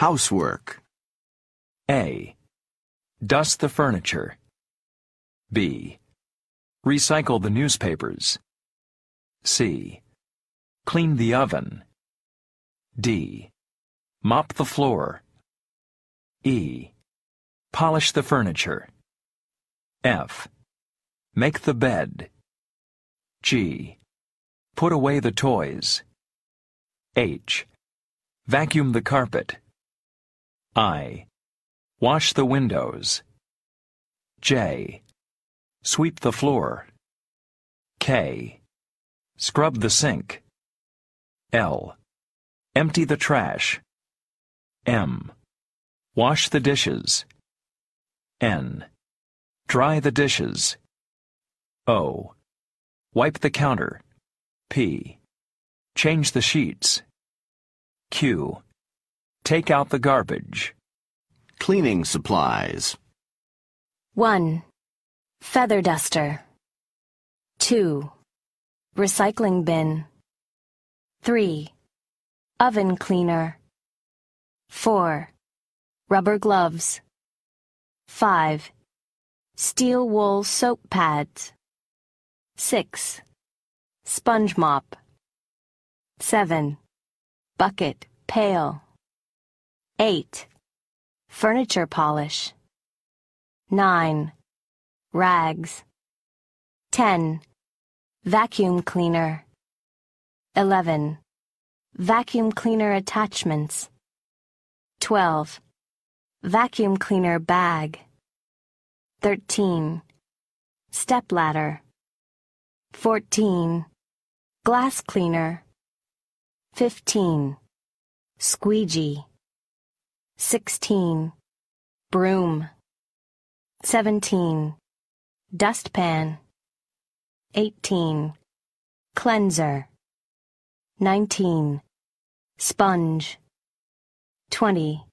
Housework. A. Dust the furniture. B. Recycle the newspapers. C. Clean the oven. D. Mop the floor. E. Polish the furniture. F. Make the bed. G. Put away the toys. H. Vacuum the carpet. I. Wash the windows. J. Sweep the floor. K. Scrub the sink. L. Empty the trash. M. Wash the dishes. N. Dry the dishes. O. Wipe the counter. P. Change the sheets. Q. Take out the garbage. Cleaning supplies. 1. Feather duster. 2. Recycling bin. 3. Oven cleaner. 4. Rubber gloves. 5. Steel wool soap pads. 6. Sponge mop. 7. Bucket, pail. 8. Furniture polish. 9. Rags. 10. Vacuum cleaner. 11. Vacuum cleaner attachments. 12. Vacuum cleaner bag. 13. Step ladder. 14. Glass cleaner. 15. Squeegee. 16. Broom. 17. Dustpan. 18. Cleanser. 19. Sponge. 20.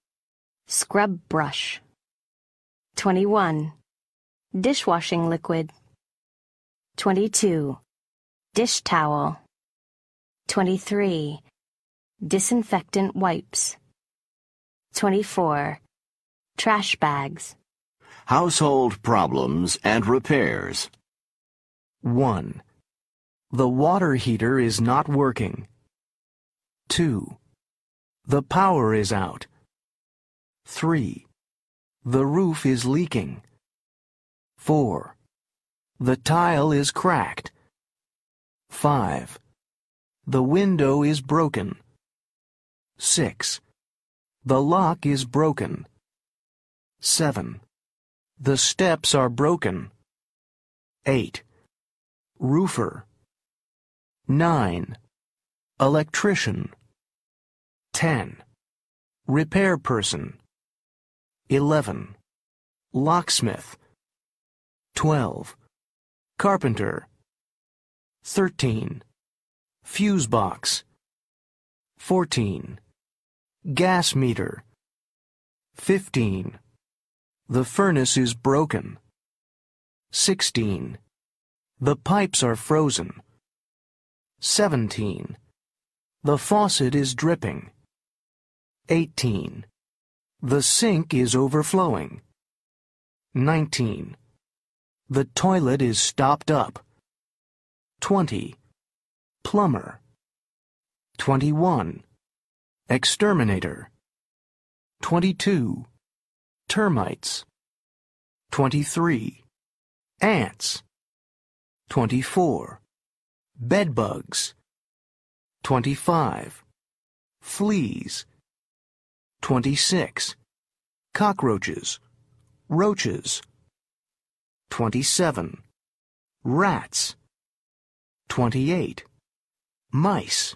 Scrub brush. 21. Dishwashing liquid. 22. Dish towel. 23. Disinfectant wipes. 24. Trash bags. Household problems and repairs. 1. The water heater is not working. 2. The power is out. 3. The roof is leaking. 4. The tile is cracked. 5. The window is broken. 6. The lock is broken. 7. The steps are broken. 8. Roofer. 9. Electrician. 10. Repair person. 11. Locksmith. 12. Carpenter. 13. Fuse box. 14. Gas meter. 15. The furnace is broken. 16. The pipes are frozen. 17. The faucet is dripping. 18. The sink is overflowing. 19. The toilet is stopped up. 20. Plumber. 21. Exterminator. 22. Termites. 23. Ants. 24. Bedbugs. 25. Fleas. 26. Cockroaches. Roaches. 27. Rats. 28. Mice.